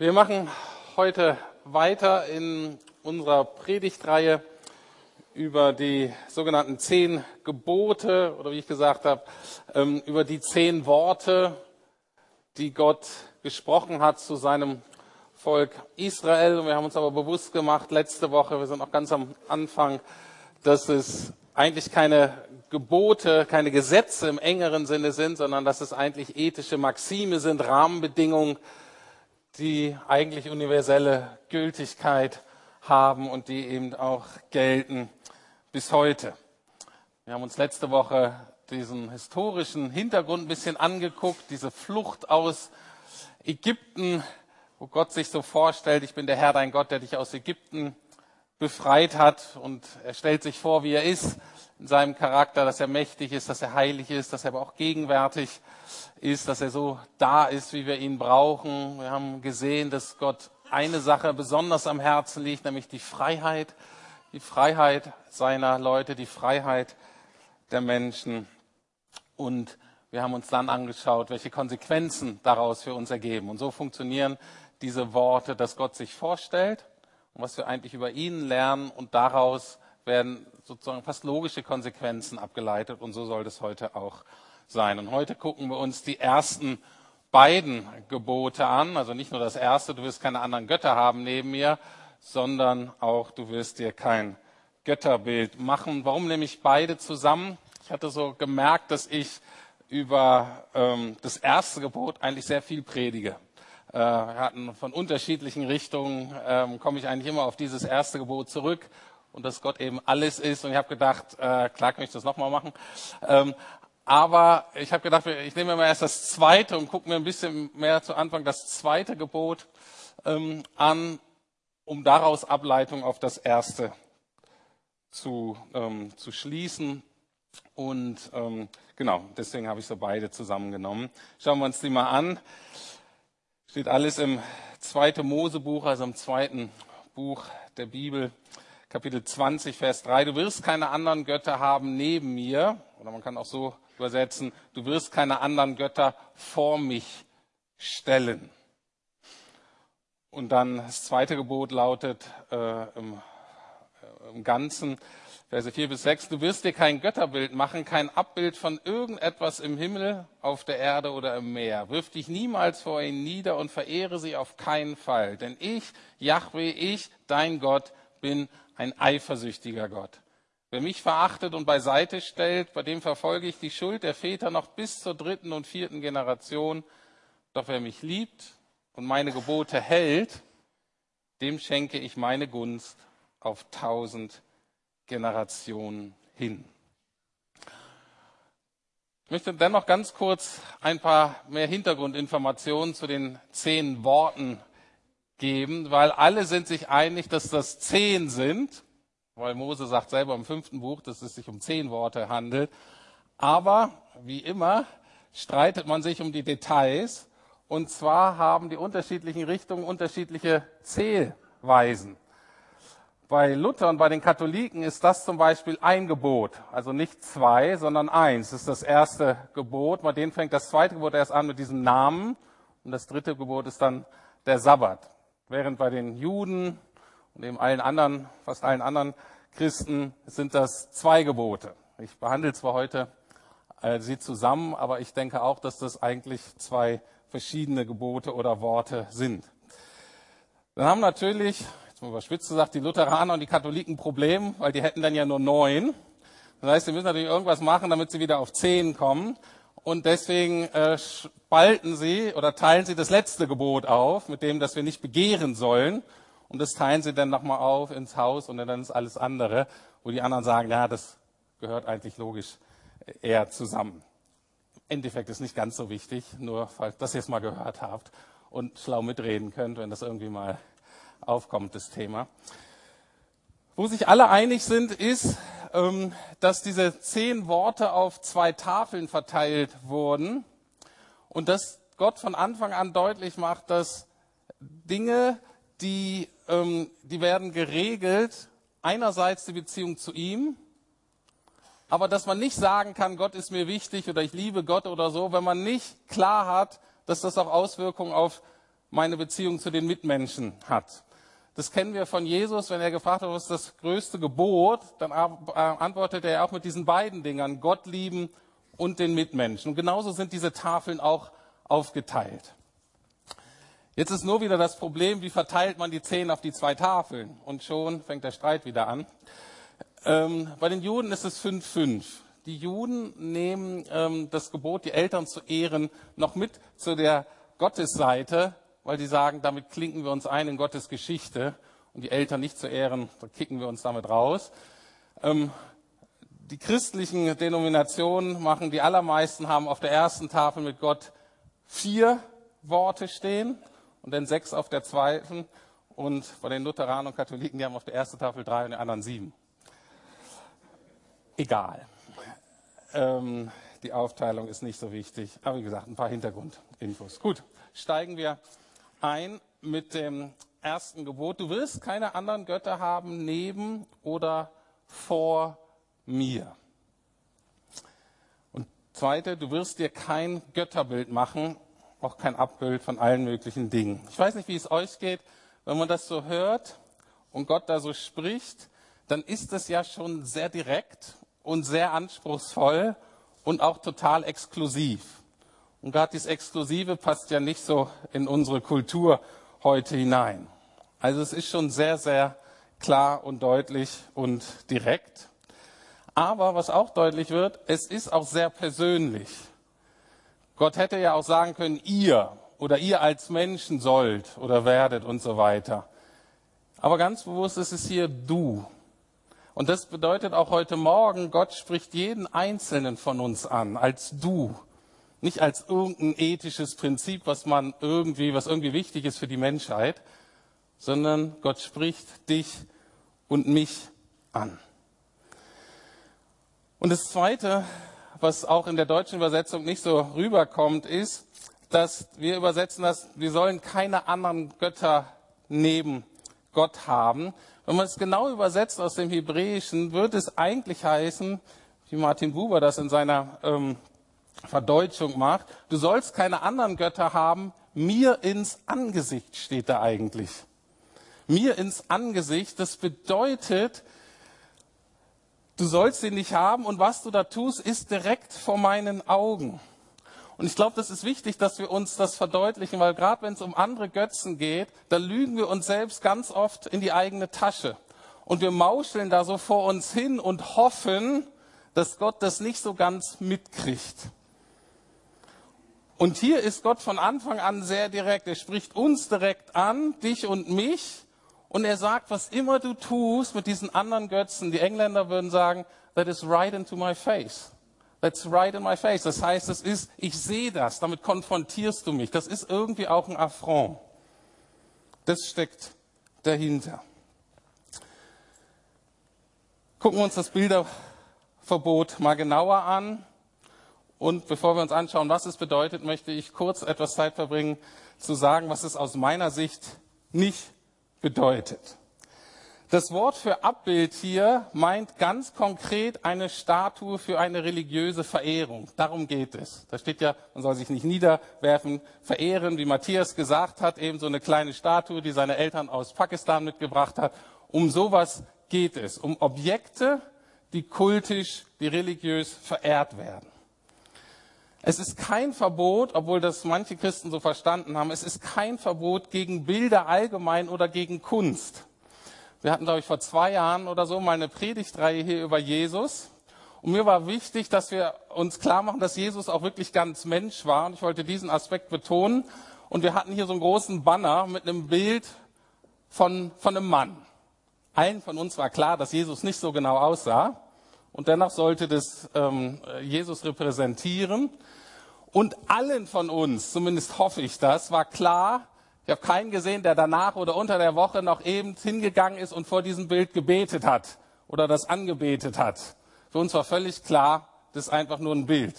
Wir machen heute weiter in unserer Predigtreihe über die sogenannten zehn Gebote oder wie ich gesagt habe, ähm, über die zehn Worte, die Gott gesprochen hat zu seinem Volk Israel. Wir haben uns aber bewusst gemacht letzte Woche, wir sind noch ganz am Anfang, dass es eigentlich keine Gebote, keine Gesetze im engeren Sinne sind, sondern dass es eigentlich ethische Maxime sind, Rahmenbedingungen, die eigentlich universelle Gültigkeit haben und die eben auch gelten bis heute. Wir haben uns letzte Woche diesen historischen Hintergrund ein bisschen angeguckt, diese Flucht aus Ägypten, wo Gott sich so vorstellt, ich bin der Herr dein Gott, der dich aus Ägypten befreit hat und er stellt sich vor, wie er ist in seinem Charakter, dass er mächtig ist, dass er heilig ist, dass er aber auch gegenwärtig ist, dass er so da ist, wie wir ihn brauchen. Wir haben gesehen, dass Gott eine Sache besonders am Herzen liegt, nämlich die Freiheit, die Freiheit seiner Leute, die Freiheit der Menschen. Und wir haben uns dann angeschaut, welche Konsequenzen daraus für uns ergeben. Und so funktionieren diese Worte, dass Gott sich vorstellt und was wir eigentlich über ihn lernen und daraus werden sozusagen fast logische Konsequenzen abgeleitet und so soll das heute auch sein. Und heute gucken wir uns die ersten beiden Gebote an, also nicht nur das erste, du wirst keine anderen Götter haben neben mir, sondern auch du wirst dir kein Götterbild machen. Warum nehme ich beide zusammen? Ich hatte so gemerkt, dass ich über ähm, das erste Gebot eigentlich sehr viel predige. Äh, hatten von unterschiedlichen Richtungen, ähm, komme ich eigentlich immer auf dieses erste Gebot zurück und dass Gott eben alles ist. Und ich habe gedacht, äh, klar kann ich das nochmal machen. Ähm, aber ich habe gedacht, ich nehme mir mal erst das zweite und gucke mir ein bisschen mehr zu Anfang das zweite Gebot ähm, an, um daraus Ableitung auf das erste zu, ähm, zu schließen. Und ähm, genau, deswegen habe ich so beide zusammengenommen. Schauen wir uns die mal an. Steht alles im zweiten Mosebuch, also im zweiten Buch der Bibel. Kapitel 20, Vers 3. Du wirst keine anderen Götter haben neben mir. Oder man kann auch so übersetzen, du wirst keine anderen Götter vor mich stellen. Und dann das zweite Gebot lautet äh, im, äh, im Ganzen, Verse 4 bis 6, du wirst dir kein Götterbild machen, kein Abbild von irgendetwas im Himmel, auf der Erde oder im Meer. Wirf dich niemals vor ihnen nieder und verehre sie auf keinen Fall. Denn ich, Yahweh, ich, dein Gott, bin ein eifersüchtiger Gott. Wer mich verachtet und beiseite stellt, bei dem verfolge ich die Schuld der Väter noch bis zur dritten und vierten Generation. Doch wer mich liebt und meine Gebote hält, dem schenke ich meine Gunst auf tausend Generationen hin. Ich möchte dennoch ganz kurz ein paar mehr Hintergrundinformationen zu den zehn Worten geben, weil alle sind sich einig, dass das zehn sind, weil Mose sagt selber im fünften Buch, dass es sich um zehn Worte handelt. Aber wie immer streitet man sich um die Details. Und zwar haben die unterschiedlichen Richtungen unterschiedliche Zählweisen. Bei Luther und bei den Katholiken ist das zum Beispiel ein Gebot, also nicht zwei, sondern eins. Das ist das erste Gebot. Bei denen fängt das zweite Gebot erst an mit diesem Namen und das dritte Gebot ist dann der Sabbat. Während bei den Juden und eben allen anderen, fast allen anderen Christen sind das zwei Gebote. Ich behandle zwar heute äh, sie zusammen, aber ich denke auch, dass das eigentlich zwei verschiedene Gebote oder Worte sind. Dann haben natürlich, jetzt mal überspitzt gesagt, die Lutheraner und die Katholiken ein Problem, weil die hätten dann ja nur neun. Das heißt, sie müssen natürlich irgendwas machen, damit sie wieder auf zehn kommen. Und deswegen äh, spalten sie oder teilen sie das letzte Gebot auf, mit dem, dass wir nicht begehren sollen. Und das teilen sie dann nochmal auf ins Haus und dann ist alles andere, wo die anderen sagen, ja, das gehört eigentlich logisch eher zusammen. Im Endeffekt ist nicht ganz so wichtig, nur falls das jetzt mal gehört habt und schlau mitreden könnt, wenn das irgendwie mal aufkommt, das Thema. Wo sich alle einig sind, ist, dass diese zehn Worte auf zwei Tafeln verteilt wurden und dass Gott von Anfang an deutlich macht, dass Dinge, die, ähm, die werden geregelt, einerseits die Beziehung zu ihm, aber dass man nicht sagen kann, Gott ist mir wichtig oder ich liebe Gott oder so, wenn man nicht klar hat, dass das auch Auswirkungen auf meine Beziehung zu den Mitmenschen hat. Das kennen wir von Jesus, wenn er gefragt hat, was ist das größte Gebot, dann antwortet er auch mit diesen beiden Dingern, Gott lieben und den Mitmenschen. Und genauso sind diese Tafeln auch aufgeteilt. Jetzt ist nur wieder das Problem, wie verteilt man die zehn auf die zwei Tafeln? Und schon fängt der Streit wieder an. Ähm, bei den Juden ist es 5-5. Die Juden nehmen ähm, das Gebot, die Eltern zu ehren, noch mit zu der Gottesseite, weil die sagen, damit klinken wir uns ein in Gottes Geschichte. Und die Eltern nicht zu ehren, da kicken wir uns damit raus. Ähm, die christlichen Denominationen machen, die allermeisten haben auf der ersten Tafel mit Gott vier Worte stehen und dann sechs auf der zweiten. Und bei den Lutheranern und Katholiken, die haben auf der ersten Tafel drei und die anderen sieben. Egal. Ähm, die Aufteilung ist nicht so wichtig. Aber wie gesagt, ein paar Hintergrundinfos. Gut, steigen wir ein mit dem ersten Gebot. Du wirst keine anderen Götter haben neben oder vor mir. Und zweite, du wirst dir kein Götterbild machen, auch kein Abbild von allen möglichen Dingen. Ich weiß nicht, wie es euch geht, wenn man das so hört und Gott da so spricht, dann ist es ja schon sehr direkt und sehr anspruchsvoll und auch total exklusiv. Und gerade dieses Exklusive passt ja nicht so in unsere Kultur heute hinein. Also es ist schon sehr, sehr klar und deutlich und direkt. Aber was auch deutlich wird, es ist auch sehr persönlich. Gott hätte ja auch sagen können, ihr oder ihr als Menschen sollt oder werdet und so weiter. Aber ganz bewusst ist es hier du. Und das bedeutet auch heute Morgen, Gott spricht jeden Einzelnen von uns an, als du. Nicht als irgendein ethisches Prinzip, was man irgendwie, was irgendwie wichtig ist für die Menschheit, sondern Gott spricht dich und mich an. Und das Zweite, was auch in der deutschen Übersetzung nicht so rüberkommt, ist, dass wir übersetzen das, wir sollen keine anderen Götter neben Gott haben. Wenn man es genau übersetzt aus dem Hebräischen, würde es eigentlich heißen, wie Martin Buber das in seiner ähm, Verdeutschung macht, du sollst keine anderen Götter haben, mir ins Angesicht steht da eigentlich. Mir ins Angesicht, das bedeutet, du sollst ihn nicht haben und was du da tust, ist direkt vor meinen Augen. Und ich glaube, das ist wichtig, dass wir uns das verdeutlichen, weil gerade wenn es um andere Götzen geht, dann lügen wir uns selbst ganz oft in die eigene Tasche. Und wir mauscheln da so vor uns hin und hoffen, dass Gott das nicht so ganz mitkriegt. Und hier ist Gott von Anfang an sehr direkt. Er spricht uns direkt an, dich und mich. Und er sagt, was immer du tust mit diesen anderen Götzen, die Engländer würden sagen, that is right into my face. That's right in my face. Das heißt, es ist, ich sehe das, damit konfrontierst du mich. Das ist irgendwie auch ein Affront. Das steckt dahinter. Gucken wir uns das Bilderverbot mal genauer an. Und bevor wir uns anschauen, was es bedeutet, möchte ich kurz etwas Zeit verbringen, zu sagen, was es aus meiner Sicht nicht bedeutet. Das Wort für Abbild hier meint ganz konkret eine Statue für eine religiöse Verehrung. Darum geht es. Da steht ja, man soll sich nicht niederwerfen, verehren, wie Matthias gesagt hat, eben so eine kleine Statue, die seine Eltern aus Pakistan mitgebracht hat. Um sowas geht es. Um Objekte, die kultisch, die religiös verehrt werden. Es ist kein Verbot, obwohl das manche Christen so verstanden haben, es ist kein Verbot gegen Bilder allgemein oder gegen Kunst. Wir hatten, glaube ich, vor zwei Jahren oder so mal eine Predigtreihe hier über Jesus. Und mir war wichtig, dass wir uns klar machen, dass Jesus auch wirklich ganz Mensch war. Und ich wollte diesen Aspekt betonen. Und wir hatten hier so einen großen Banner mit einem Bild von, von einem Mann. Allen von uns war klar, dass Jesus nicht so genau aussah. Und dennoch sollte das ähm, Jesus repräsentieren. Und allen von uns, zumindest hoffe ich das, war klar, ich habe keinen gesehen, der danach oder unter der Woche noch eben hingegangen ist und vor diesem Bild gebetet hat oder das angebetet hat. Für uns war völlig klar, das ist einfach nur ein Bild.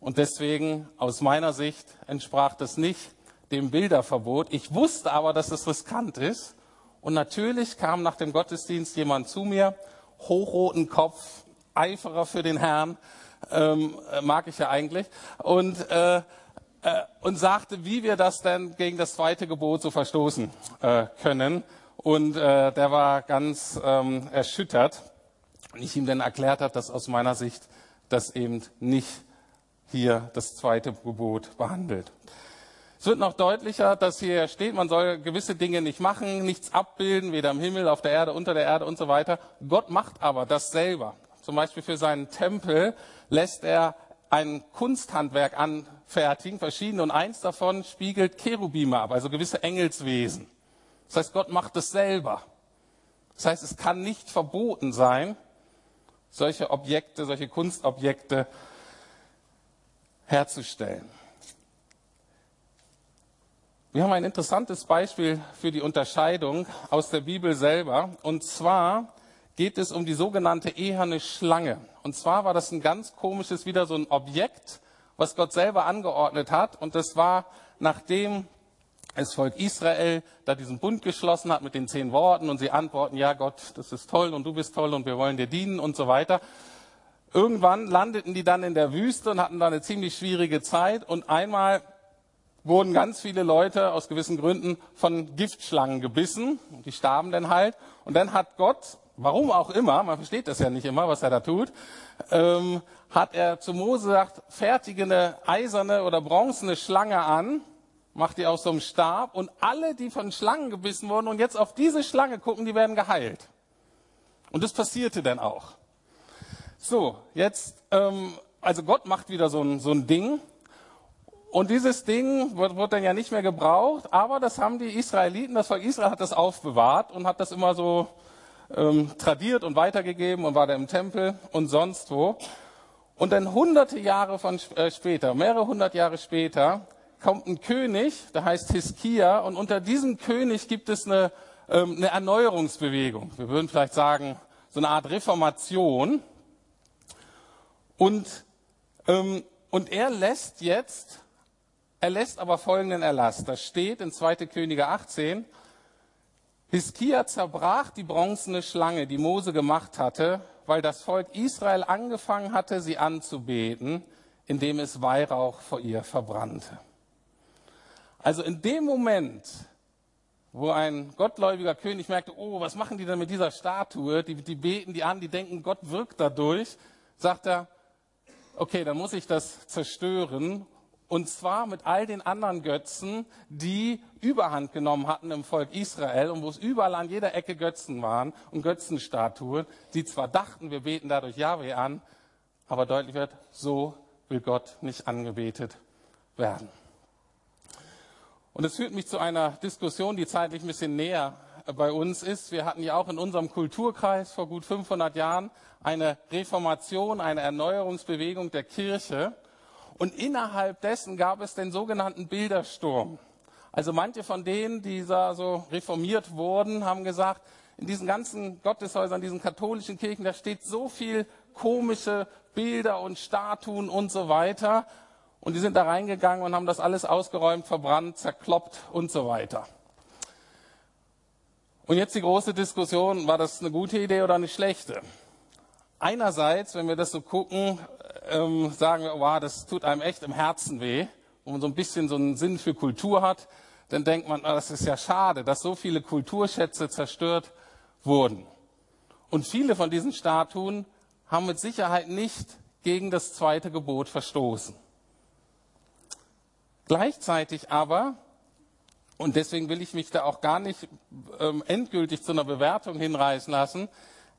Und deswegen, aus meiner Sicht, entsprach das nicht dem Bilderverbot. Ich wusste aber, dass es riskant ist. Und natürlich kam nach dem Gottesdienst jemand zu mir, hochroten Kopf, Eiferer für den Herrn, ähm, mag ich ja eigentlich. Und äh, äh, und sagte, wie wir das denn gegen das zweite Gebot so verstoßen äh, können. Und äh, der war ganz ähm, erschüttert. Und ich ihm dann erklärt habe, dass aus meiner Sicht das eben nicht hier das zweite Gebot behandelt. Es wird noch deutlicher, dass hier steht, man soll gewisse Dinge nicht machen, nichts abbilden, weder im Himmel, auf der Erde, unter der Erde und so weiter. Gott macht aber das selber. Zum Beispiel für seinen Tempel lässt er ein Kunsthandwerk anfertigen, verschiedene, und eins davon spiegelt Cherubime ab, also gewisse Engelswesen. Das heißt, Gott macht es selber. Das heißt, es kann nicht verboten sein, solche Objekte, solche Kunstobjekte herzustellen. Wir haben ein interessantes Beispiel für die Unterscheidung aus der Bibel selber. Und zwar geht es um die sogenannte eherne Schlange. Und zwar war das ein ganz komisches, wieder so ein Objekt, was Gott selber angeordnet hat. Und das war, nachdem das Volk Israel da diesen Bund geschlossen hat mit den zehn Worten und sie antworten, ja Gott, das ist toll und du bist toll und wir wollen dir dienen und so weiter. Irgendwann landeten die dann in der Wüste und hatten da eine ziemlich schwierige Zeit und einmal wurden ganz viele Leute aus gewissen Gründen von Giftschlangen gebissen die starben dann halt. Und dann hat Gott, warum auch immer, man versteht das ja nicht immer, was er da tut, ähm, hat er zu Mose gesagt, fertige eine eiserne oder bronzene Schlange an macht die aus so einem Stab und alle, die von Schlangen gebissen wurden und jetzt auf diese Schlange gucken, die werden geheilt. Und das passierte dann auch. So, jetzt, ähm, also Gott macht wieder so ein, so ein Ding und dieses Ding wird, wird dann ja nicht mehr gebraucht, aber das haben die Israeliten, das Volk Israel hat das aufbewahrt und hat das immer so ähm, tradiert und weitergegeben und war da im Tempel und sonst wo. Und dann hunderte Jahre von äh, später, mehrere hundert Jahre später, kommt ein König, der heißt Hiskia, und unter diesem König gibt es eine, ähm, eine Erneuerungsbewegung. Wir würden vielleicht sagen, so eine Art Reformation. Und, ähm, und er lässt jetzt, er lässt aber folgenden Erlass. Das steht in 2. Könige 18. Hiskia zerbrach die bronzene Schlange, die Mose gemacht hatte, weil das Volk Israel angefangen hatte, sie anzubeten, indem es Weihrauch vor ihr verbrannte. Also in dem Moment, wo ein gottgläubiger König merkte, oh, was machen die denn mit dieser Statue? Die, die beten die an, die denken, Gott wirkt dadurch, sagt er, okay, dann muss ich das zerstören. Und zwar mit all den anderen Götzen, die Überhand genommen hatten im Volk Israel und wo es überall an jeder Ecke Götzen waren und Götzenstatuen, die zwar dachten, wir beten dadurch Yahweh an, aber deutlich wird, so will Gott nicht angebetet werden. Und es führt mich zu einer Diskussion, die zeitlich ein bisschen näher bei uns ist. Wir hatten ja auch in unserem Kulturkreis vor gut 500 Jahren eine Reformation, eine Erneuerungsbewegung der Kirche. Und innerhalb dessen gab es den sogenannten Bildersturm. Also manche von denen, die da so reformiert wurden, haben gesagt, in diesen ganzen Gotteshäusern, diesen katholischen Kirchen, da steht so viel komische Bilder und Statuen und so weiter. Und die sind da reingegangen und haben das alles ausgeräumt, verbrannt, zerkloppt und so weiter. Und jetzt die große Diskussion, war das eine gute Idee oder eine schlechte? Einerseits, wenn wir das so gucken, ähm, sagen wir, wow, das tut einem echt im Herzen weh, wo man so ein bisschen so einen Sinn für Kultur hat, dann denkt man, das ist ja schade, dass so viele Kulturschätze zerstört wurden. Und viele von diesen Statuen haben mit Sicherheit nicht gegen das zweite Gebot verstoßen. Gleichzeitig aber, und deswegen will ich mich da auch gar nicht ähm, endgültig zu einer Bewertung hinreißen lassen,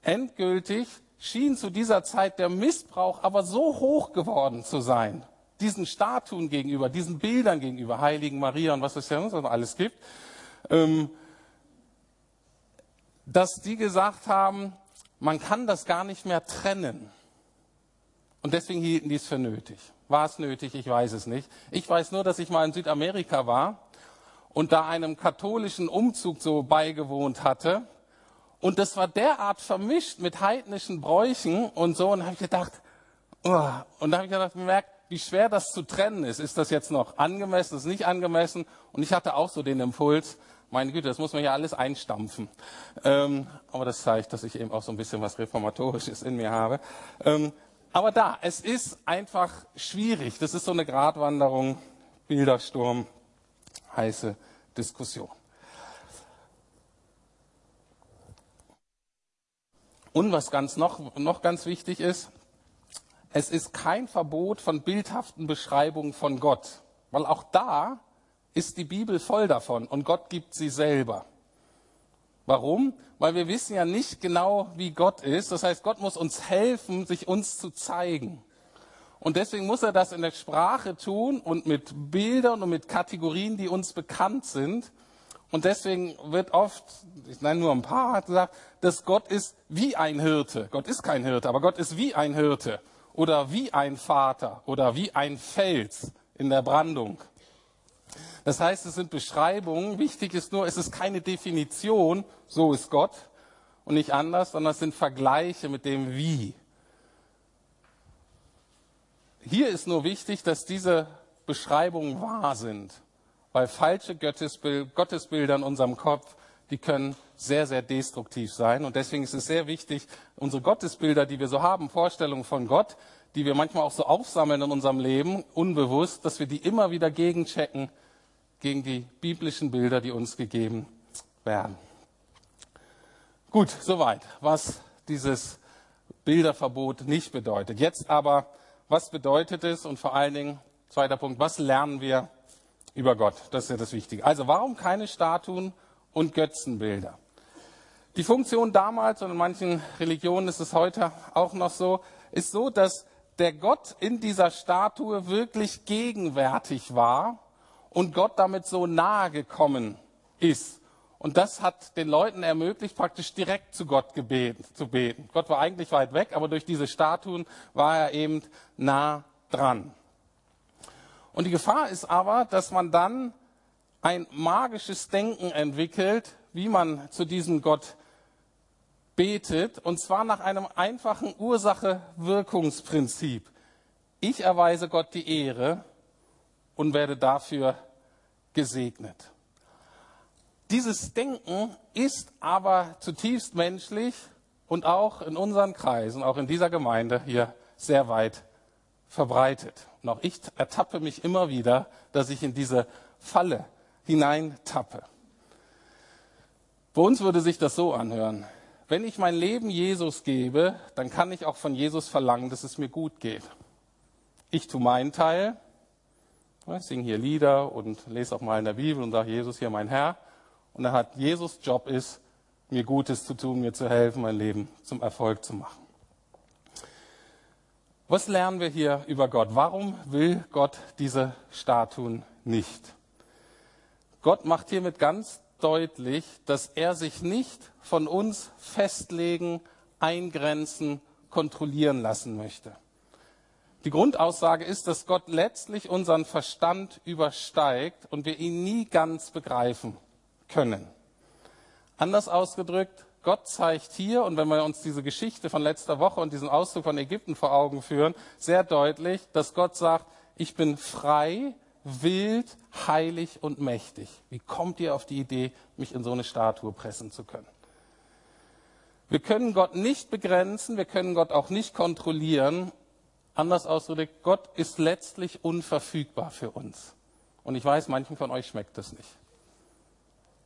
endgültig schien zu dieser Zeit der Missbrauch aber so hoch geworden zu sein, diesen Statuen gegenüber, diesen Bildern gegenüber, Heiligen Maria und was es ja sonst alles gibt, ähm, dass die gesagt haben, man kann das gar nicht mehr trennen. Und deswegen hielten die es für nötig. War es nötig? Ich weiß es nicht. Ich weiß nur, dass ich mal in Südamerika war und da einem katholischen Umzug so beigewohnt hatte. Und das war derart vermischt mit heidnischen Bräuchen und so. Und habe ich gedacht, oh. und da habe ich gedacht, gemerkt, wie schwer das zu trennen ist. Ist das jetzt noch angemessen, ist nicht angemessen? Und ich hatte auch so den Impuls, meine Güte, das muss man ja alles einstampfen. Ähm, aber das zeigt, dass ich eben auch so ein bisschen was Reformatorisches in mir habe. Ähm, aber da, es ist einfach schwierig. Das ist so eine Gratwanderung, Bildersturm, heiße Diskussion. Und was ganz noch, noch ganz wichtig ist, es ist kein Verbot von bildhaften Beschreibungen von Gott, weil auch da ist die Bibel voll davon und Gott gibt sie selber. Warum? Weil wir wissen ja nicht genau, wie Gott ist. Das heißt, Gott muss uns helfen, sich uns zu zeigen. Und deswegen muss er das in der Sprache tun und mit Bildern und mit Kategorien, die uns bekannt sind. Und deswegen wird oft, ich nenne nur ein paar, gesagt, dass Gott ist wie ein Hirte. Gott ist kein Hirte, aber Gott ist wie ein Hirte oder wie ein Vater oder wie ein Fels in der Brandung. Das heißt, es sind Beschreibungen. Wichtig ist nur, es ist keine Definition, so ist Gott und nicht anders, sondern es sind Vergleiche mit dem Wie. Hier ist nur wichtig, dass diese Beschreibungen wahr sind, weil falsche Gottesbilder in unserem Kopf, die können sehr, sehr destruktiv sein. Und deswegen ist es sehr wichtig, unsere Gottesbilder, die wir so haben, Vorstellungen von Gott, die wir manchmal auch so aufsammeln in unserem Leben, unbewusst, dass wir die immer wieder gegenchecken gegen die biblischen Bilder, die uns gegeben werden. Gut, soweit, was dieses Bilderverbot nicht bedeutet. Jetzt aber was bedeutet es? Und vor allen Dingen, zweiter Punkt, was lernen wir über Gott? Das ist ja das Wichtige. Also warum keine Statuen und Götzenbilder? Die Funktion damals und in manchen Religionen ist es heute auch noch so, ist so, dass der Gott in dieser Statue wirklich gegenwärtig war und Gott damit so nahe gekommen ist. Und das hat den Leuten ermöglicht, praktisch direkt zu Gott gebeten, zu beten. Gott war eigentlich weit weg, aber durch diese Statuen war er eben nah dran. Und die Gefahr ist aber, dass man dann ein magisches Denken entwickelt, wie man zu diesem Gott betet, und zwar nach einem einfachen Ursache-Wirkungsprinzip. Ich erweise Gott die Ehre und werde dafür gesegnet. Dieses Denken ist aber zutiefst menschlich und auch in unseren Kreisen, auch in dieser Gemeinde hier sehr weit verbreitet. Auch ich ertappe mich immer wieder, dass ich in diese Falle hineintappe. Bei uns würde sich das so anhören. Wenn ich mein Leben Jesus gebe, dann kann ich auch von Jesus verlangen, dass es mir gut geht. Ich tue meinen Teil, singe hier Lieder und lese auch mal in der Bibel und sage, Jesus hier mein Herr. Und er hat Jesus Job ist, mir Gutes zu tun, mir zu helfen, mein Leben zum Erfolg zu machen. Was lernen wir hier über Gott? Warum will Gott diese Statuen nicht? Gott macht hiermit ganz deutlich, dass er sich nicht von uns festlegen, eingrenzen, kontrollieren lassen möchte. Die Grundaussage ist, dass Gott letztlich unseren Verstand übersteigt und wir ihn nie ganz begreifen können. Anders ausgedrückt, Gott zeigt hier, und wenn wir uns diese Geschichte von letzter Woche und diesen Auszug von Ägypten vor Augen führen, sehr deutlich, dass Gott sagt, ich bin frei, wild, heilig und mächtig. Wie kommt ihr auf die Idee, mich in so eine Statue pressen zu können? Wir können Gott nicht begrenzen, wir können Gott auch nicht kontrollieren. Anders ausgedrückt, Gott ist letztlich unverfügbar für uns. Und ich weiß, manchen von euch schmeckt das nicht.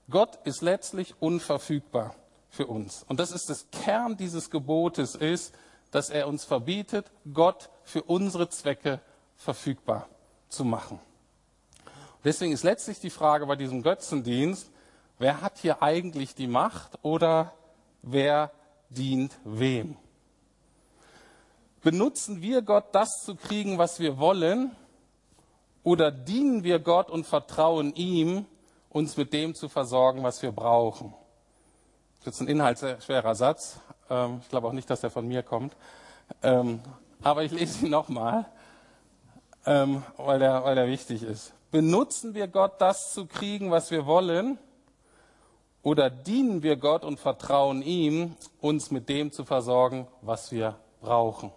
Gott ist letztlich unverfügbar für uns. Und das ist das Kern dieses Gebotes ist, dass er uns verbietet, Gott für unsere Zwecke verfügbar zu machen. Deswegen ist letztlich die Frage bei diesem Götzendienst, wer hat hier eigentlich die Macht oder wer dient wem? Benutzen wir Gott, das zu kriegen, was wir wollen, oder dienen wir Gott und vertrauen ihm, uns mit dem zu versorgen, was wir brauchen. Das ist ein inhaltsschwerer Satz. Ähm, ich glaube auch nicht, dass er von mir kommt. Ähm, aber ich lese ihn nochmal, ähm, weil, der, weil der wichtig ist. Benutzen wir Gott, das zu kriegen, was wir wollen? Oder dienen wir Gott und vertrauen ihm, uns mit dem zu versorgen, was wir brauchen?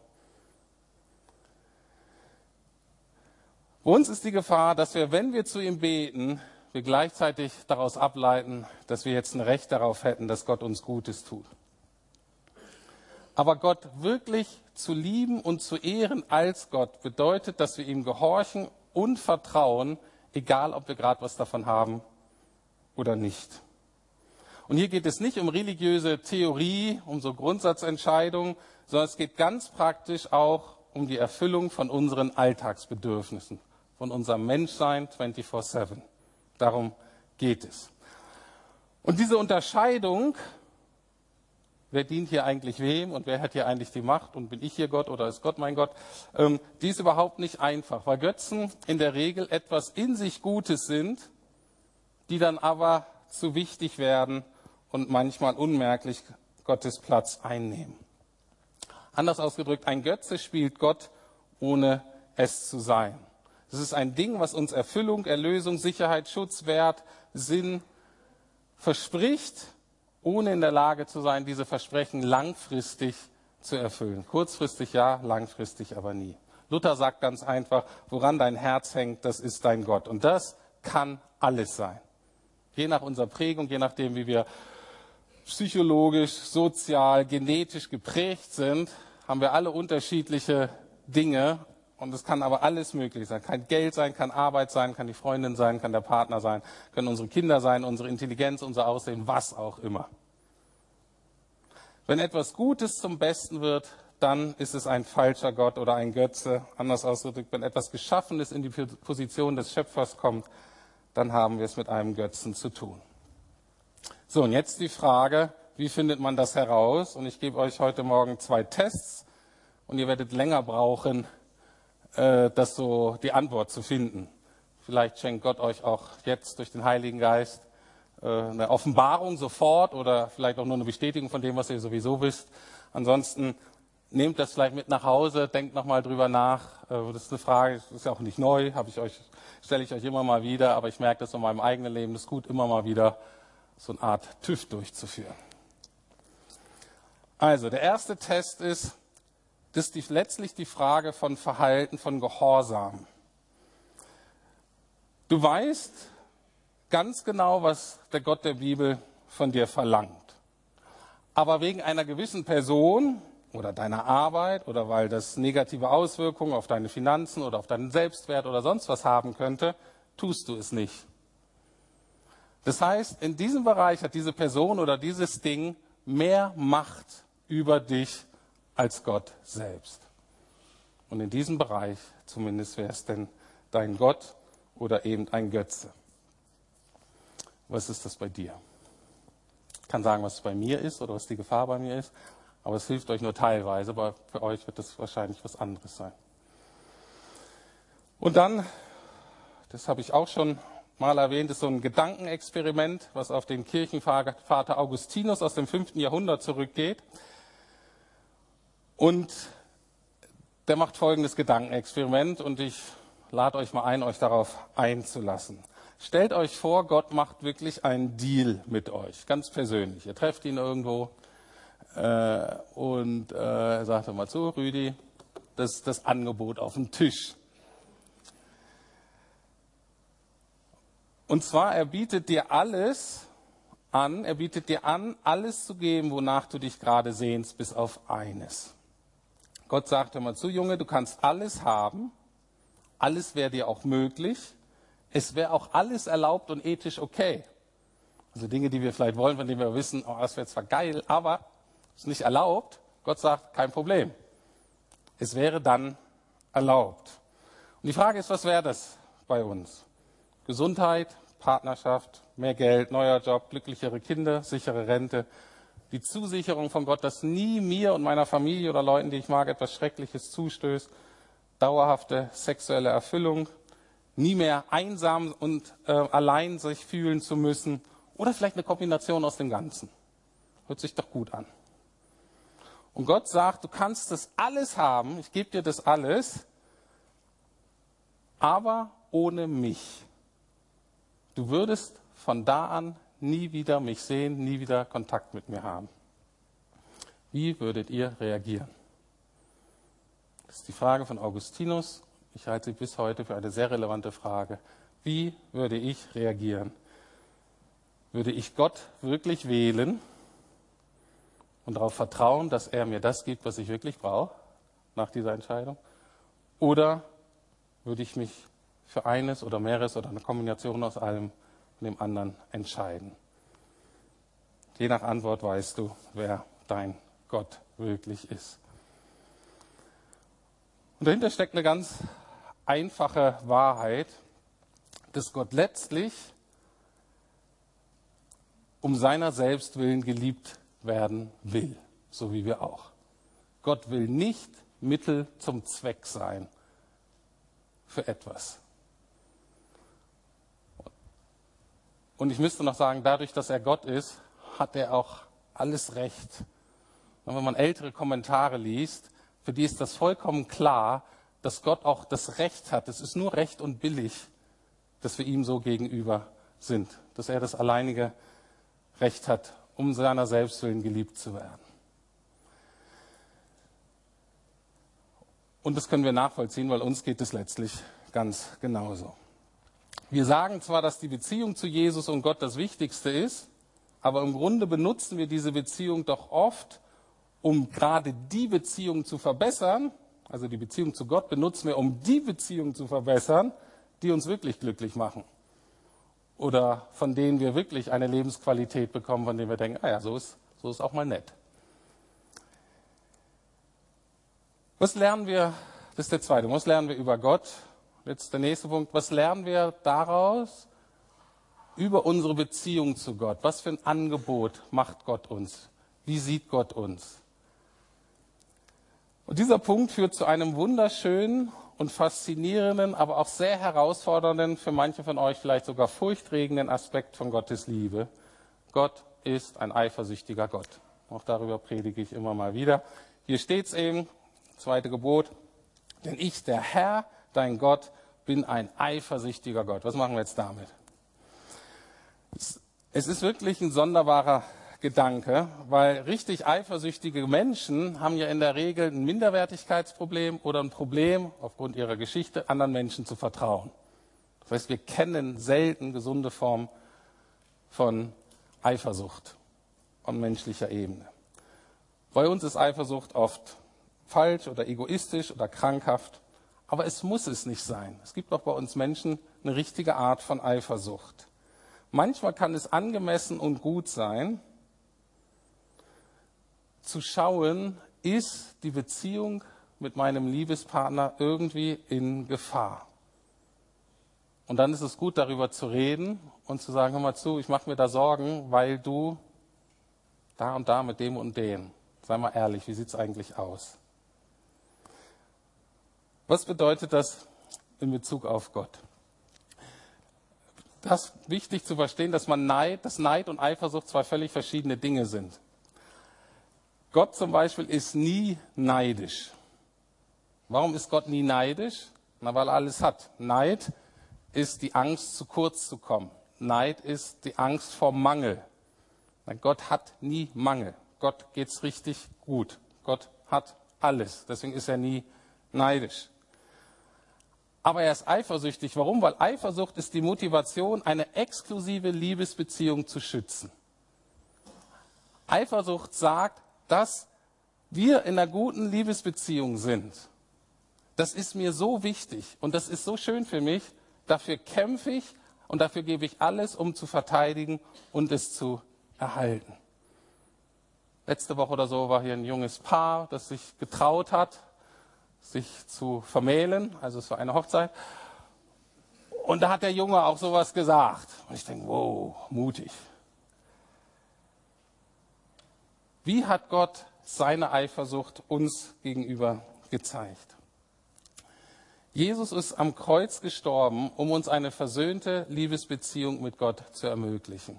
Uns ist die Gefahr, dass wir, wenn wir zu ihm beten, wir gleichzeitig daraus ableiten, dass wir jetzt ein Recht darauf hätten, dass Gott uns Gutes tut. Aber Gott wirklich zu lieben und zu ehren als Gott bedeutet, dass wir ihm gehorchen und vertrauen, egal ob wir gerade was davon haben oder nicht. Und hier geht es nicht um religiöse Theorie, um so Grundsatzentscheidungen, sondern es geht ganz praktisch auch um die Erfüllung von unseren Alltagsbedürfnissen, von unserem Menschsein 24/7. Darum geht es. Und diese Unterscheidung, wer dient hier eigentlich wem und wer hat hier eigentlich die Macht und bin ich hier Gott oder ist Gott mein Gott, ähm, die ist überhaupt nicht einfach, weil Götzen in der Regel etwas in sich Gutes sind, die dann aber zu wichtig werden und manchmal unmerklich Gottes Platz einnehmen. Anders ausgedrückt, ein Götze spielt Gott, ohne es zu sein. Es ist ein Ding, was uns Erfüllung, Erlösung, Sicherheit, Schutz, Wert, Sinn verspricht, ohne in der Lage zu sein, diese Versprechen langfristig zu erfüllen. Kurzfristig ja, langfristig aber nie. Luther sagt ganz einfach, woran dein Herz hängt, das ist dein Gott. Und das kann alles sein. Je nach unserer Prägung, je nachdem, wie wir psychologisch, sozial, genetisch geprägt sind, haben wir alle unterschiedliche Dinge. Und es kann aber alles möglich sein. Kann Geld sein, kann Arbeit sein, kann die Freundin sein, kann der Partner sein, können unsere Kinder sein, unsere Intelligenz, unser Aussehen, was auch immer. Wenn etwas Gutes zum Besten wird, dann ist es ein falscher Gott oder ein Götze. Anders ausgedrückt, wenn etwas Geschaffenes in die Position des Schöpfers kommt, dann haben wir es mit einem Götzen zu tun. So, und jetzt die Frage, wie findet man das heraus? Und ich gebe euch heute Morgen zwei Tests und ihr werdet länger brauchen, äh, das so die Antwort zu finden. Vielleicht schenkt Gott euch auch jetzt durch den Heiligen Geist äh, eine Offenbarung sofort oder vielleicht auch nur eine Bestätigung von dem, was ihr sowieso wisst. Ansonsten nehmt das vielleicht mit nach Hause, denkt nochmal drüber nach. Äh, das ist eine Frage, das ist ja auch nicht neu, habe ich euch, stelle ich euch immer mal wieder, aber ich merke das in meinem eigenen Leben, das ist gut, immer mal wieder so eine Art TÜV durchzuführen. Also, der erste Test ist, das ist die, letztlich die Frage von Verhalten, von Gehorsam. Du weißt ganz genau, was der Gott der Bibel von dir verlangt. Aber wegen einer gewissen Person oder deiner Arbeit oder weil das negative Auswirkungen auf deine Finanzen oder auf deinen Selbstwert oder sonst was haben könnte, tust du es nicht. Das heißt, in diesem Bereich hat diese Person oder dieses Ding mehr Macht über dich als Gott selbst. Und in diesem Bereich zumindest wäre es denn dein Gott oder eben ein Götze. Was ist das bei dir? Ich kann sagen, was es bei mir ist oder was die Gefahr bei mir ist, aber es hilft euch nur teilweise, aber für euch wird es wahrscheinlich was anderes sein. Und dann, das habe ich auch schon mal erwähnt, ist so ein Gedankenexperiment, was auf den Kirchenvater Augustinus aus dem 5. Jahrhundert zurückgeht. Und der macht folgendes Gedankenexperiment und ich lade euch mal ein, euch darauf einzulassen. Stellt euch vor, Gott macht wirklich einen Deal mit euch, ganz persönlich. Ihr trefft ihn irgendwo äh, und äh, sagt mal zu, Rüdi, das ist das Angebot auf dem Tisch. Und zwar, er bietet dir alles an, er bietet dir an, alles zu geben, wonach du dich gerade sehnst, bis auf eines. Gott sagt immer zu, Junge, du kannst alles haben, alles wäre dir auch möglich, es wäre auch alles erlaubt und ethisch okay. Also Dinge, die wir vielleicht wollen, von denen wir wissen, oh, das wäre zwar geil, aber es ist nicht erlaubt. Gott sagt, kein Problem. Es wäre dann erlaubt. Und die Frage ist, was wäre das bei uns? Gesundheit, Partnerschaft, mehr Geld, neuer Job, glücklichere Kinder, sichere Rente. Die Zusicherung von Gott, dass nie mir und meiner Familie oder Leuten, die ich mag, etwas Schreckliches zustößt. Dauerhafte sexuelle Erfüllung. Nie mehr einsam und äh, allein sich fühlen zu müssen. Oder vielleicht eine Kombination aus dem Ganzen. Hört sich doch gut an. Und Gott sagt, du kannst das alles haben, ich gebe dir das alles, aber ohne mich. Du würdest von da an nie wieder mich sehen, nie wieder Kontakt mit mir haben. Wie würdet ihr reagieren? Das ist die Frage von Augustinus. Ich halte sie bis heute für eine sehr relevante Frage. Wie würde ich reagieren? Würde ich Gott wirklich wählen und darauf vertrauen, dass er mir das gibt, was ich wirklich brauche nach dieser Entscheidung? Oder würde ich mich für eines oder mehreres oder eine Kombination aus allem und dem anderen entscheiden. Je nach Antwort weißt du, wer dein Gott wirklich ist. Und dahinter steckt eine ganz einfache Wahrheit, dass Gott letztlich um seiner selbst willen geliebt werden will, so wie wir auch. Gott will nicht Mittel zum Zweck sein für etwas. Und ich müsste noch sagen, dadurch, dass er Gott ist, hat er auch alles Recht. Und wenn man ältere Kommentare liest, für die ist das vollkommen klar, dass Gott auch das Recht hat. Es ist nur recht und billig, dass wir ihm so gegenüber sind, dass er das alleinige Recht hat, um seiner selbst willen geliebt zu werden. Und das können wir nachvollziehen, weil uns geht es letztlich ganz genauso. Wir sagen zwar, dass die Beziehung zu Jesus und Gott das Wichtigste ist, aber im Grunde benutzen wir diese Beziehung doch oft, um gerade die Beziehung zu verbessern, also die Beziehung zu Gott benutzen wir, um die Beziehung zu verbessern, die uns wirklich glücklich machen. Oder von denen wir wirklich eine Lebensqualität bekommen, von denen wir denken, ah ja, so ist, so ist auch mal nett. Was lernen wir, das ist der zweite, was lernen wir über Gott? Jetzt der nächste Punkt, was lernen wir daraus, über unsere Beziehung zu Gott. Was für ein Angebot macht Gott uns? Wie sieht Gott uns? Und dieser Punkt führt zu einem wunderschönen und faszinierenden, aber auch sehr herausfordernden, für manche von euch vielleicht sogar furchtregenden Aspekt von Gottes Liebe. Gott ist ein eifersüchtiger Gott. Auch darüber predige ich immer mal wieder. Hier steht es eben, zweite Gebot, denn ich, der Herr, dein Gott, bin ein eifersüchtiger Gott. Was machen wir jetzt damit? Es ist wirklich ein sonderbarer Gedanke, weil richtig eifersüchtige Menschen haben ja in der Regel ein Minderwertigkeitsproblem oder ein Problem, aufgrund ihrer Geschichte, anderen Menschen zu vertrauen. Das heißt, wir kennen selten gesunde Formen von Eifersucht auf menschlicher Ebene. Bei uns ist Eifersucht oft falsch oder egoistisch oder krankhaft, aber es muss es nicht sein. Es gibt auch bei uns Menschen eine richtige Art von Eifersucht. Manchmal kann es angemessen und gut sein, zu schauen, ist die Beziehung mit meinem Liebespartner irgendwie in Gefahr. Und dann ist es gut, darüber zu reden und zu sagen, hör mal zu, ich mache mir da Sorgen, weil du da und da mit dem und dem. Sei mal ehrlich, wie sieht es eigentlich aus? Was bedeutet das in Bezug auf Gott? das ist wichtig zu verstehen, dass man Neid, dass Neid und Eifersucht zwei völlig verschiedene Dinge sind. Gott zum Beispiel ist nie neidisch. Warum ist Gott nie neidisch? Na, weil er alles hat. Neid ist die Angst, zu kurz zu kommen. Neid ist die Angst vor Mangel. Na, Gott hat nie Mangel. Gott geht's richtig gut. Gott hat alles. Deswegen ist er nie neidisch. Aber er ist eifersüchtig. Warum? Weil Eifersucht ist die Motivation, eine exklusive Liebesbeziehung zu schützen. Eifersucht sagt, dass wir in einer guten Liebesbeziehung sind. Das ist mir so wichtig und das ist so schön für mich. Dafür kämpfe ich und dafür gebe ich alles, um zu verteidigen und es zu erhalten. Letzte Woche oder so war hier ein junges Paar, das sich getraut hat, sich zu vermählen, also es war eine Hochzeit. Und da hat der Junge auch sowas gesagt. Und ich denke, wow, mutig. Wie hat Gott seine Eifersucht uns gegenüber gezeigt? Jesus ist am Kreuz gestorben, um uns eine versöhnte Liebesbeziehung mit Gott zu ermöglichen.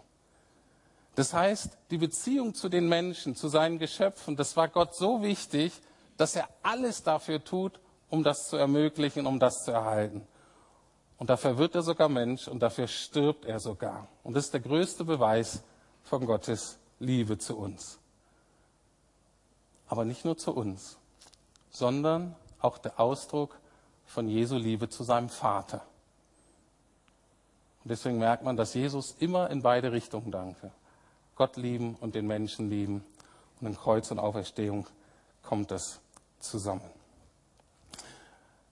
Das heißt, die Beziehung zu den Menschen, zu seinen Geschöpfen, das war Gott so wichtig, dass er alles dafür tut, um das zu ermöglichen, um das zu erhalten. Und dafür wird er sogar Mensch und dafür stirbt er sogar. Und das ist der größte Beweis von Gottes Liebe zu uns. Aber nicht nur zu uns, sondern auch der Ausdruck von Jesu Liebe zu seinem Vater. Und deswegen merkt man, dass Jesus immer in beide Richtungen danke. Gott lieben und den Menschen lieben. Und in Kreuz und Auferstehung kommt das zusammen.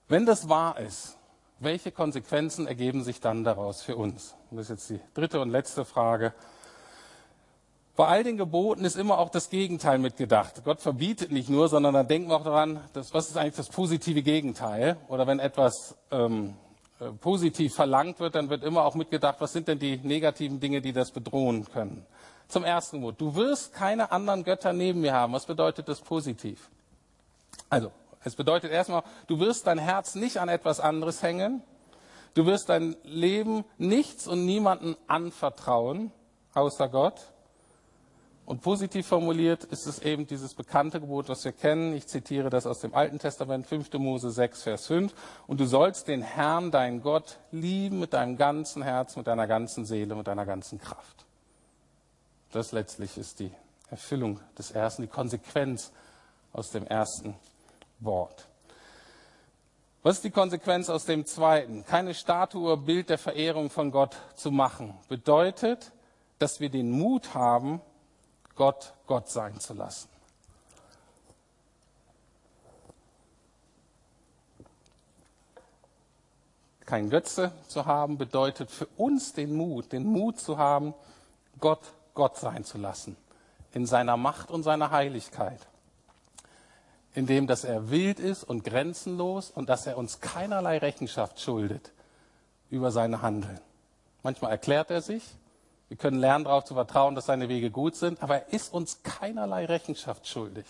Wenn das wahr ist, welche Konsequenzen ergeben sich dann daraus für uns? Und das ist jetzt die dritte und letzte Frage. Bei all den Geboten ist immer auch das Gegenteil mitgedacht. Gott verbietet nicht nur, sondern dann denken wir auch daran, dass, was ist eigentlich das positive Gegenteil? Oder wenn etwas ähm, äh, positiv verlangt wird, dann wird immer auch mitgedacht, was sind denn die negativen Dinge, die das bedrohen können. Zum ersten Gebot. Du wirst keine anderen Götter neben mir haben. Was bedeutet das positiv? Also, es bedeutet erstmal, du wirst dein Herz nicht an etwas anderes hängen. Du wirst dein Leben nichts und niemanden anvertrauen, außer Gott. Und positiv formuliert ist es eben dieses bekannte Gebot, was wir kennen. Ich zitiere das aus dem Alten Testament, 5. Mose 6, Vers 5. Und du sollst den Herrn, deinen Gott, lieben mit deinem ganzen Herz, mit deiner ganzen Seele, mit deiner ganzen Kraft. Das letztlich ist die Erfüllung des ersten, die Konsequenz aus dem ersten Wort. Was ist die Konsequenz aus dem zweiten? Keine Statue, Bild der Verehrung von Gott zu machen. Bedeutet, dass wir den Mut haben, Gott Gott sein zu lassen. Kein Götze zu haben bedeutet für uns den Mut, den Mut zu haben, Gott Gott sein zu lassen. In seiner Macht und seiner Heiligkeit in dem, dass er wild ist und grenzenlos und dass er uns keinerlei Rechenschaft schuldet über seine Handeln. Manchmal erklärt er sich, wir können lernen darauf zu vertrauen, dass seine Wege gut sind, aber er ist uns keinerlei Rechenschaft schuldig,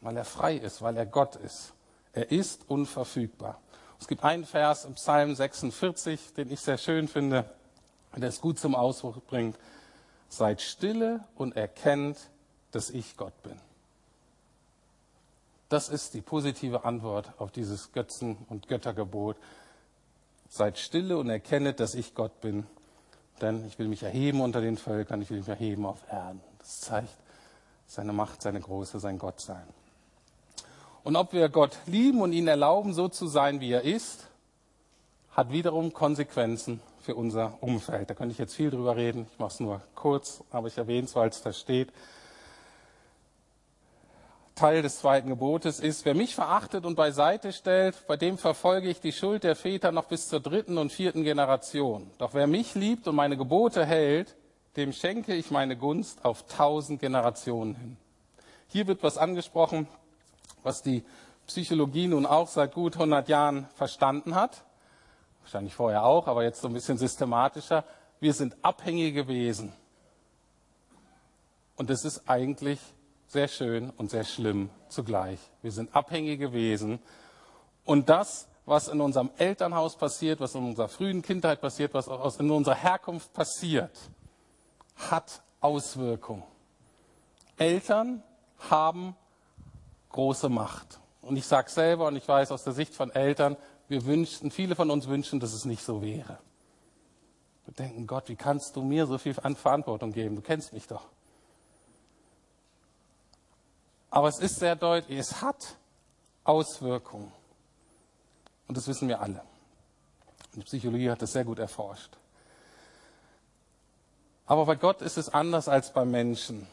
weil er frei ist, weil er Gott ist. Er ist unverfügbar. Es gibt einen Vers im Psalm 46, den ich sehr schön finde, der es gut zum Ausdruck bringt. Seid stille und erkennt, dass ich Gott bin. Das ist die positive Antwort auf dieses Götzen- und Göttergebot. Seid stille und erkennet, dass ich Gott bin, denn ich will mich erheben unter den Völkern, ich will mich erheben auf Erden. Das zeigt seine Macht, seine Große, sein Gottsein. Und ob wir Gott lieben und ihn erlauben, so zu sein, wie er ist, hat wiederum Konsequenzen für unser Umfeld. Da könnte ich jetzt viel drüber reden. Ich mache es nur kurz, aber ich erwähne es, weil es da steht. Teil des zweiten Gebotes ist, wer mich verachtet und beiseite stellt, bei dem verfolge ich die Schuld der Väter noch bis zur dritten und vierten Generation. Doch wer mich liebt und meine Gebote hält, dem schenke ich meine Gunst auf tausend Generationen hin. Hier wird was angesprochen, was die Psychologie nun auch seit gut 100 Jahren verstanden hat. Wahrscheinlich vorher auch, aber jetzt so ein bisschen systematischer. Wir sind abhängige Wesen. Und das ist eigentlich sehr schön und sehr schlimm zugleich. Wir sind abhängige Wesen. Und das, was in unserem Elternhaus passiert, was in unserer frühen Kindheit passiert, was in unserer Herkunft passiert, hat Auswirkungen. Eltern haben große Macht. Und ich sage selber, und ich weiß aus der Sicht von Eltern, wir wünschen, viele von uns wünschen, dass es nicht so wäre. Wir denken, Gott, wie kannst du mir so viel Verantwortung geben? Du kennst mich doch. Aber es ist sehr deutlich, es hat Auswirkungen. Und das wissen wir alle. Die Psychologie hat das sehr gut erforscht. Aber bei Gott ist es anders als beim Menschen.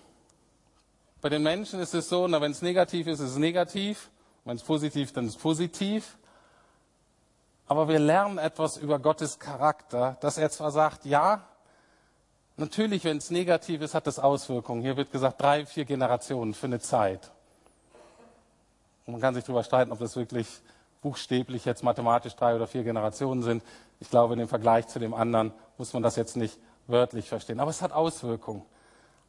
Bei den Menschen ist es so, wenn es negativ ist, ist es negativ. Wenn es positiv, dann ist es positiv. Aber wir lernen etwas über Gottes Charakter, dass er zwar sagt, ja, Natürlich, wenn es negativ ist, hat das Auswirkungen. Hier wird gesagt, drei, vier Generationen für eine Zeit. Und man kann sich darüber streiten, ob das wirklich buchstäblich jetzt mathematisch drei oder vier Generationen sind. Ich glaube, in dem Vergleich zu dem anderen muss man das jetzt nicht wörtlich verstehen. Aber es hat Auswirkungen.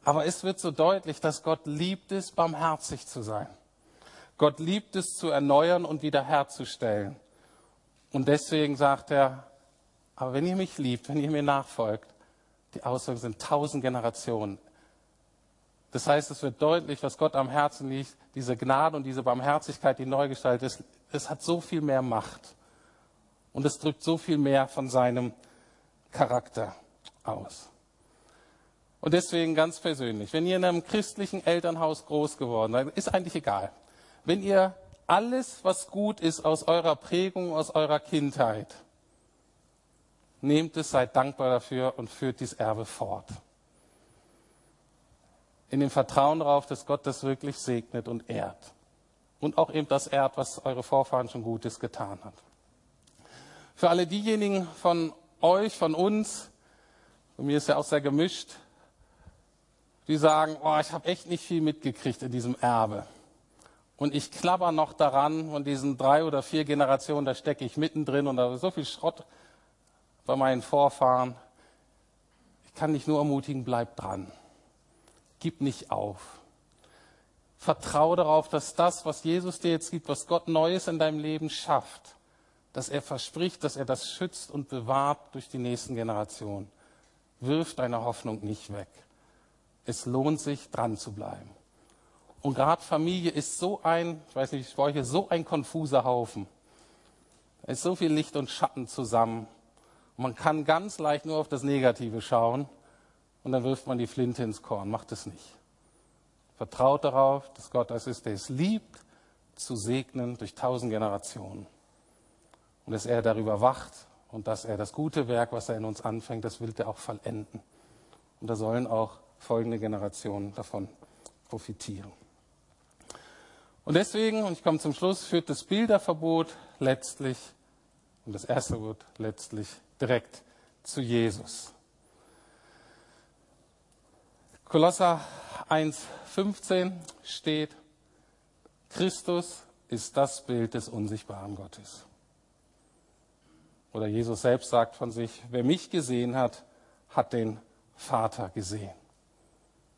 Aber es wird so deutlich, dass Gott liebt es, barmherzig zu sein. Gott liebt es, zu erneuern und wiederherzustellen. Und deswegen sagt er, aber wenn ihr mich liebt, wenn ihr mir nachfolgt, die Auswirkungen sind tausend Generationen. Das heißt, es wird deutlich, was Gott am Herzen liegt, diese Gnade und diese Barmherzigkeit, die neu gestaltet ist, es hat so viel mehr Macht. Und es drückt so viel mehr von seinem Charakter aus. Und deswegen ganz persönlich, wenn ihr in einem christlichen Elternhaus groß geworden seid, ist eigentlich egal. Wenn ihr alles, was gut ist aus eurer Prägung, aus eurer Kindheit, nehmt es, seid dankbar dafür und führt dieses Erbe fort. In dem Vertrauen darauf, dass Gott das wirklich segnet und ehrt. Und auch eben das ehrt, was eure Vorfahren schon Gutes getan hat. Für alle diejenigen von euch, von uns, und mir ist ja auch sehr gemischt, die sagen, oh, ich habe echt nicht viel mitgekriegt in diesem Erbe. Und ich klapper noch daran und diesen drei oder vier Generationen, da stecke ich mittendrin und da ist so viel Schrott bei meinen Vorfahren. Ich kann dich nur ermutigen, bleib dran. Gib nicht auf. Vertraue darauf, dass das, was Jesus dir jetzt gibt, was Gott Neues in deinem Leben schafft, dass er verspricht, dass er das schützt und bewahrt durch die nächsten Generationen. Wirf deine Hoffnung nicht weg. Es lohnt sich, dran zu bleiben. Und gerade Familie ist so ein, ich weiß nicht, ich spreche, so ein konfuser Haufen. Es ist so viel Licht und Schatten zusammen. Und man kann ganz leicht nur auf das Negative schauen und dann wirft man die Flinte ins Korn. Macht es nicht. Vertraut darauf, dass Gott das ist, der es liebt, zu segnen durch tausend Generationen. Und dass er darüber wacht und dass er das gute Werk, was er in uns anfängt, das will er auch vollenden. Und da sollen auch folgende Generationen davon profitieren. Und deswegen, und ich komme zum Schluss, führt das Bilderverbot letztlich, und das erste Wort letztlich direkt zu Jesus. Kolosser 1,15 steht, Christus ist das Bild des unsichtbaren Gottes. Oder Jesus selbst sagt von sich, wer mich gesehen hat, hat den Vater gesehen.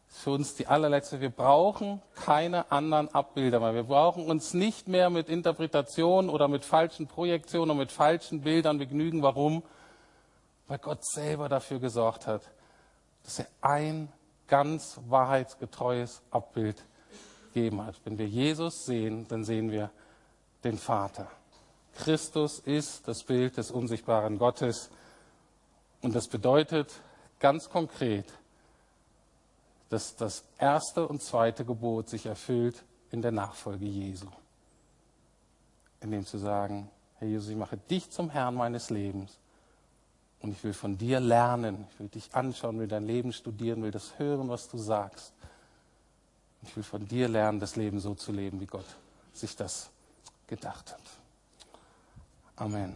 Das ist für uns die allerletzte. Wir brauchen keine anderen Abbilder mehr. Wir brauchen uns nicht mehr mit Interpretationen oder mit falschen Projektionen und mit falschen Bildern begnügen. Warum? Weil Gott selber dafür gesorgt hat, dass er ein ganz wahrheitsgetreues Abbild gegeben hat. Wenn wir Jesus sehen, dann sehen wir den Vater. Christus ist das Bild des unsichtbaren Gottes. Und das bedeutet ganz konkret, dass das erste und zweite Gebot sich erfüllt in der Nachfolge Jesu. In dem zu sagen, Herr Jesus, ich mache dich zum Herrn meines Lebens und ich will von dir lernen, ich will dich anschauen, will dein Leben studieren, will das hören, was du sagst. Ich will von dir lernen, das Leben so zu leben, wie Gott sich das gedacht hat. Amen.